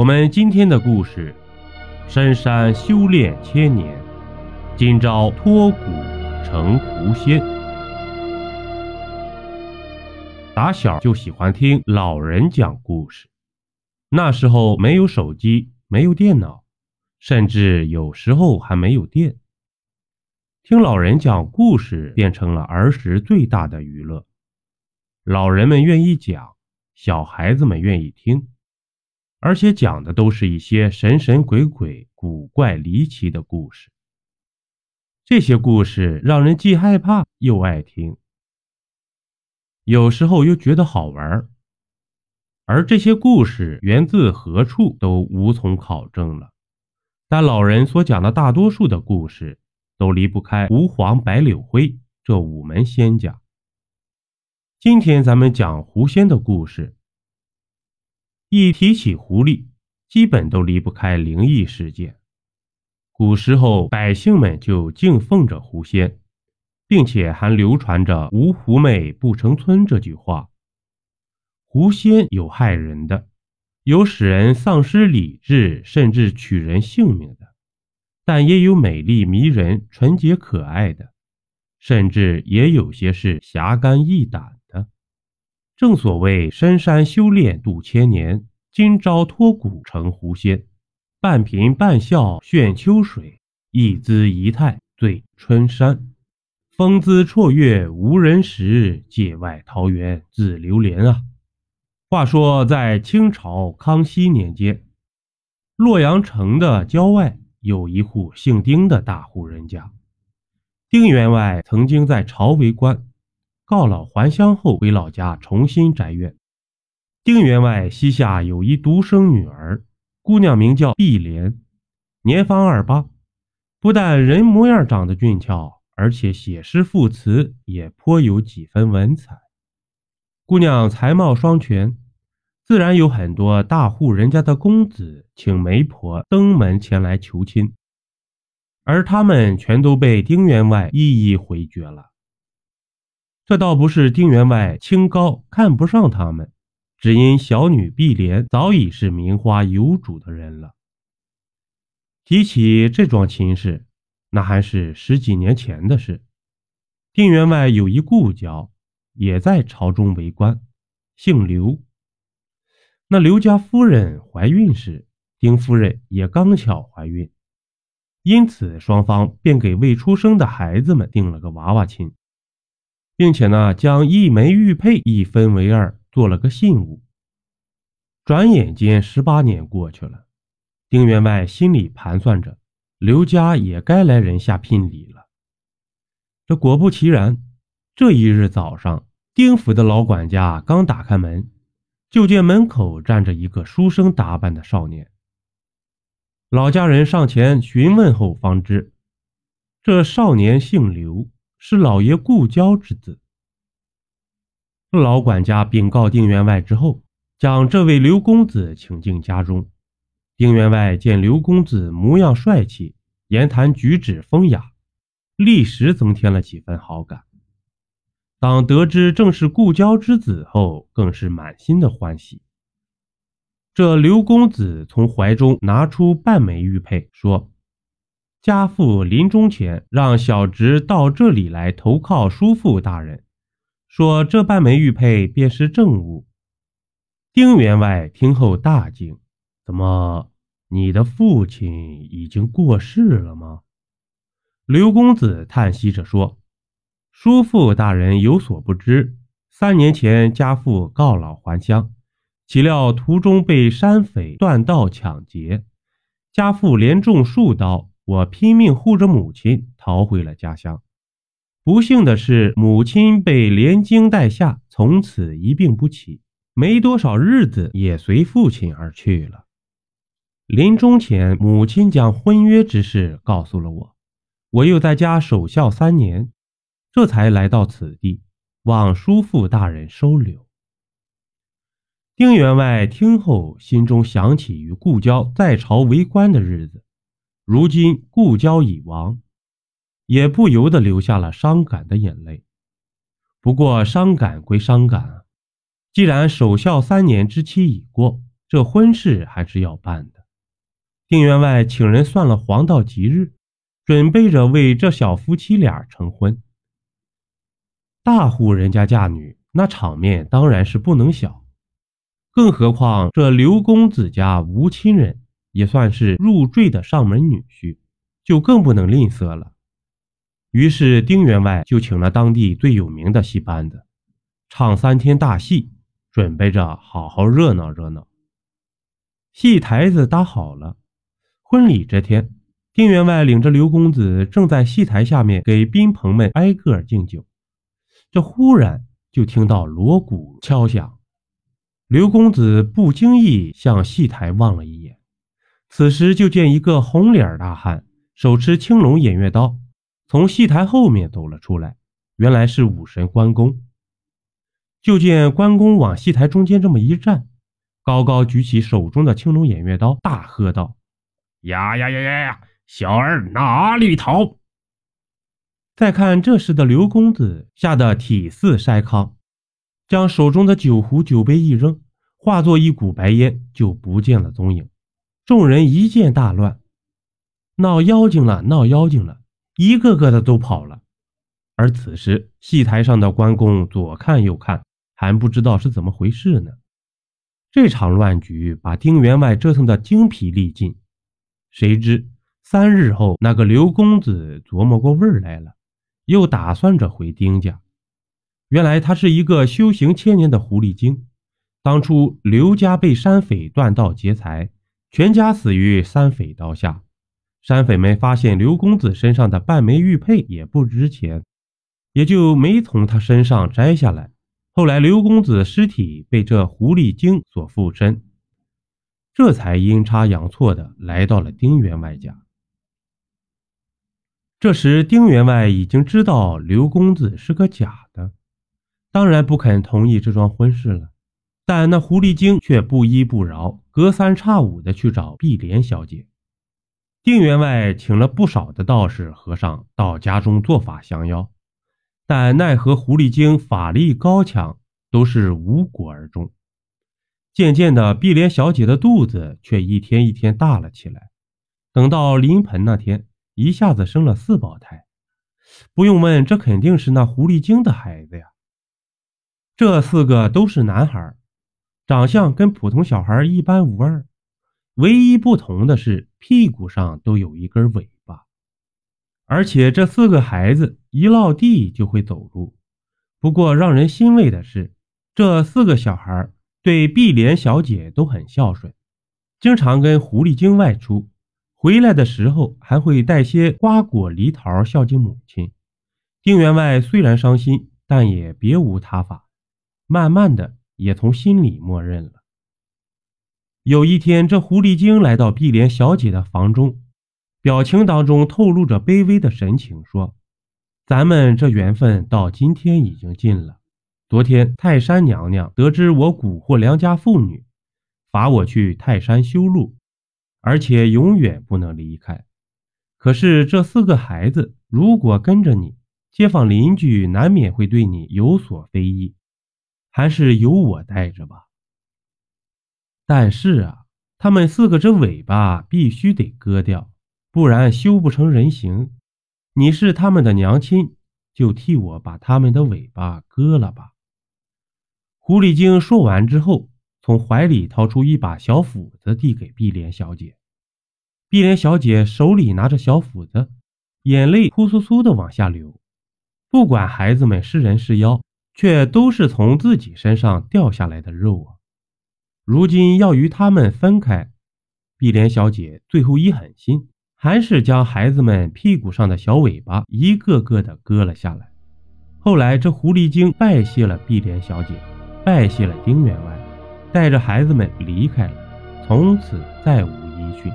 我们今天的故事：深山修炼千年，今朝脱骨成狐仙。打小就喜欢听老人讲故事，那时候没有手机，没有电脑，甚至有时候还没有电。听老人讲故事变成了儿时最大的娱乐。老人们愿意讲，小孩子们愿意听，而且讲的都是一些神神鬼鬼、古怪离奇的故事。这些故事让人既害怕又爱听，有时候又觉得好玩。而这些故事源自何处都无从考证了，但老人所讲的大多数的故事。都离不开吴黄白柳灰这五门仙家。今天咱们讲狐仙的故事，一提起狐狸，基本都离不开灵异事件。古时候百姓们就敬奉着狐仙，并且还流传着“无狐媚不成村”这句话。狐仙有害人的，有使人丧失理智，甚至取人性命的。但也有美丽迷人、纯洁可爱的，甚至也有些是侠肝义胆。正所谓深山修炼度千年，今朝脱骨成狐仙。半颦半笑炫秋水，一姿一态醉春山。风姿绰约无人识，界外桃源自流连啊！话说在清朝康熙年间，洛阳城的郊外。有一户姓丁的大户人家，丁员外曾经在朝为官，告老还乡后回老家重新宅院。丁员外膝下有一独生女儿，姑娘名叫碧莲，年方二八，不但人模样长得俊俏，而且写诗赋词也颇有几分文采。姑娘才貌双全。自然有很多大户人家的公子请媒婆登门前来求亲，而他们全都被丁员外一一回绝了。这倒不是丁员外清高看不上他们，只因小女碧莲早已是名花有主的人了。提起这桩亲事，那还是十几年前的事。丁员外有一故交，也在朝中为官，姓刘。那刘家夫人怀孕时，丁夫人也刚巧怀孕，因此双方便给未出生的孩子们定了个娃娃亲，并且呢，将一枚玉佩一分为二，做了个信物。转眼间十八年过去了，丁员外心里盘算着，刘家也该来人下聘礼了。这果不其然，这一日早上，丁府的老管家刚打开门。就见门口站着一个书生打扮的少年。老家人上前询问后，方知这少年姓刘，是老爷故交之子。老管家禀告丁员外之后，将这位刘公子请进家中。丁员外见刘公子模样帅气，言谈举止风雅，立时增添了几分好感。当得知正是故交之子后，更是满心的欢喜。这刘公子从怀中拿出半枚玉佩，说：“家父临终前让小侄到这里来投靠叔父大人，说这半枚玉佩便是证物。”丁员外听后大惊：“怎么，你的父亲已经过世了吗？”刘公子叹息着说。叔父大人有所不知，三年前家父告老还乡，岂料途中被山匪断道抢劫，家父连中数刀，我拼命护着母亲逃回了家乡。不幸的是，母亲被连惊带吓，从此一病不起，没多少日子也随父亲而去了。临终前，母亲将婚约之事告诉了我，我又在家守孝三年。这才来到此地，望叔父大人收留。丁员外听后，心中想起与故交在朝为官的日子，如今故交已亡，也不由得流下了伤感的眼泪。不过伤感归伤感，既然守孝三年之期已过，这婚事还是要办的。丁员外请人算了黄道吉日，准备着为这小夫妻俩成婚。大户人家嫁女，那场面当然是不能小。更何况这刘公子家无亲人，也算是入赘的上门女婿，就更不能吝啬了。于是丁员外就请了当地最有名的戏班子，唱三天大戏，准备着好好热闹热闹。戏台子搭好了，婚礼这天，丁员外领着刘公子正在戏台下面给宾朋们挨个敬酒，这忽然就听到锣鼓敲响。刘公子不经意向戏台望了一眼，此时就见一个红脸大汉手持青龙偃月刀，从戏台后面走了出来。原来是武神关公。就见关公往戏台中间这么一站，高高举起手中的青龙偃月刀，大喝道：“呀呀呀呀呀！小儿哪里逃？”再看这时的刘公子，吓得体似筛糠。将手中的酒壶、酒杯一扔，化作一股白烟，就不见了踪影。众人一见大乱，闹妖精了，闹妖精了，一个个的都跑了。而此时戏台上的关公左看右看，还不知道是怎么回事呢。这场乱局把丁员外折腾得精疲力尽。谁知三日后，那个刘公子琢磨过味儿来了，又打算着回丁家。原来他是一个修行千年的狐狸精，当初刘家被山匪断道劫财，全家死于山匪刀下。山匪们发现刘公子身上的半枚玉佩也不值钱，也就没从他身上摘下来。后来刘公子尸体被这狐狸精所附身，这才阴差阳错的来到了丁员外家。这时丁员外已经知道刘公子是个假的。当然不肯同意这桩婚事了，但那狐狸精却不依不饶，隔三差五的去找碧莲小姐。定员外请了不少的道士和尚到家中做法降妖，但奈何狐狸精法力高强，都是无果而终。渐渐的，碧莲小姐的肚子却一天一天大了起来，等到临盆那天，一下子生了四胞胎。不用问，这肯定是那狐狸精的孩子呀。这四个都是男孩，长相跟普通小孩一般无二，唯一不同的是屁股上都有一根尾巴。而且这四个孩子一落地就会走路。不过让人欣慰的是，这四个小孩对碧莲小姐都很孝顺，经常跟狐狸精外出，回来的时候还会带些瓜果梨桃孝敬母亲。丁员外虽然伤心，但也别无他法。慢慢的，也从心里默认了。有一天，这狐狸精来到碧莲小姐的房中，表情当中透露着卑微的神情，说：“咱们这缘分到今天已经尽了。昨天泰山娘娘得知我蛊惑良家妇女，罚我去泰山修路，而且永远不能离开。可是这四个孩子如果跟着你，街坊邻居难免会对你有所非议。”还是由我带着吧。但是啊，他们四个这尾巴必须得割掉，不然修不成人形。你是他们的娘亲，就替我把他们的尾巴割了吧。狐狸精说完之后，从怀里掏出一把小斧子，递给碧莲小姐。碧莲小姐手里拿着小斧子，眼泪扑簌簌的往下流。不管孩子们是人是妖。却都是从自己身上掉下来的肉啊！如今要与他们分开，碧莲小姐最后一狠心，还是将孩子们屁股上的小尾巴一个个的割了下来。后来，这狐狸精拜谢了碧莲小姐，拜谢了丁员外，带着孩子们离开了，从此再无音讯。